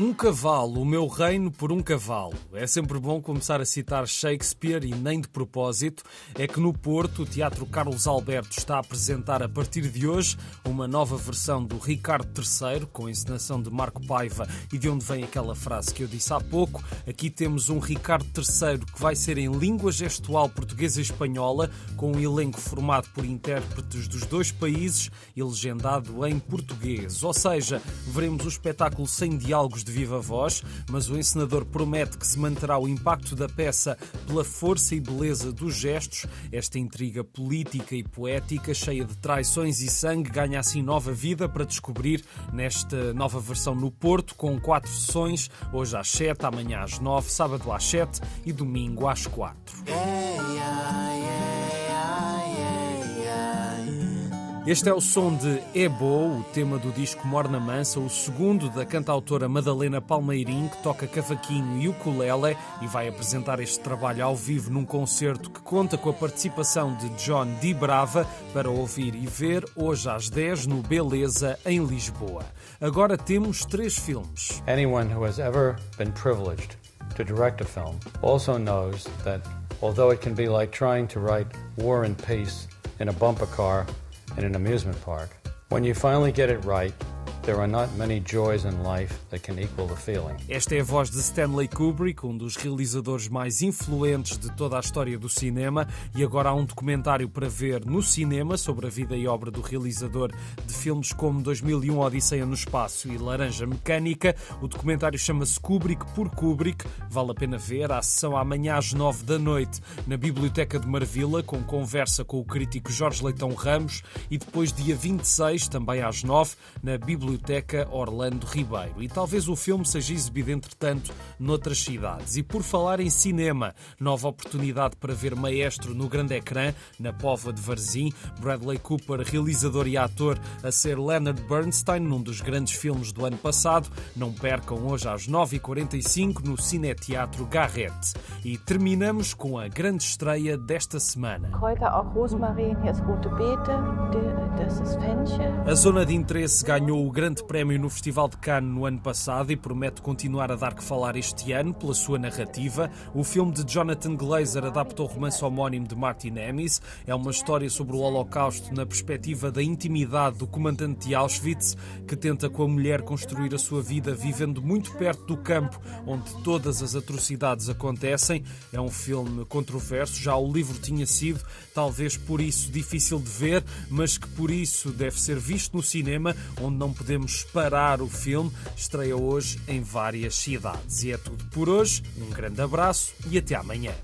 Um cavalo, o meu reino por um cavalo. É sempre bom começar a citar Shakespeare e nem de propósito. É que no Porto, o Teatro Carlos Alberto está a apresentar a partir de hoje uma nova versão do Ricardo III, com a encenação de Marco Paiva e de onde vem aquela frase que eu disse há pouco. Aqui temos um Ricardo III que vai ser em língua gestual portuguesa e espanhola, com um elenco formado por intérpretes dos dois países e legendado em português. Ou seja, veremos o espetáculo sem diálogos de viva voz, mas o encenador promete que se manterá o impacto da peça pela força e beleza dos gestos. Esta intriga política e poética, cheia de traições e sangue, ganha assim nova vida para descobrir nesta nova versão no Porto, com quatro sessões, hoje às sete, amanhã às nove, sábado às sete e domingo às quatro. Este é o som de Ebo, o tema do disco Morna Mansa, o segundo da cantautora Madalena Palmeirim, que toca cavaquinho e ukulele e vai apresentar este trabalho ao vivo num concerto que conta com a participação de John Di Brava para ouvir e ver hoje às 10 no Beleza, em Lisboa. Agora temos três filmes. Anyone who has ever been privileged to direct a film also knows that although it can be like trying to write War and Peace in a bumper car in an amusement park. When you finally get it right, Esta é a voz de Stanley Kubrick, um dos realizadores mais influentes de toda a história do cinema, e agora há um documentário para ver no cinema sobre a vida e obra do realizador de filmes como 2001 Odisseia no Espaço e Laranja Mecânica. O documentário chama-se Kubrick por Kubrick, vale a pena ver. A sessão amanhã às 9 da noite na Biblioteca de Marvila, com conversa com o crítico Jorge Leitão Ramos, e depois dia 26, também às 9, na Biblioteca Biblioteca Orlando Ribeiro. E talvez o filme seja exibido, entretanto, noutras cidades. E por falar em cinema, nova oportunidade para ver Maestro no grande ecrã, na Pova de Varzim. Bradley Cooper, realizador e ator, a ser Leonard Bernstein, num dos grandes filmes do ano passado. Não percam hoje às 9h45 no Cineteatro Garrett. E terminamos com a grande estreia desta semana. A zona de interesse ganhou o grande grande prémio no Festival de Cannes no ano passado e promete continuar a dar que falar este ano pela sua narrativa. O filme de Jonathan Glazer adaptou o romance homónimo de Martin Amis. É uma história sobre o Holocausto na perspectiva da intimidade do comandante de Auschwitz, que tenta com a mulher construir a sua vida vivendo muito perto do campo onde todas as atrocidades acontecem. É um filme controverso, já o livro tinha sido, talvez por isso difícil de ver, mas que por isso deve ser visto no cinema, onde não podemos podemos parar o filme. Estreia hoje em várias cidades. E é tudo por hoje. Um grande abraço e até amanhã.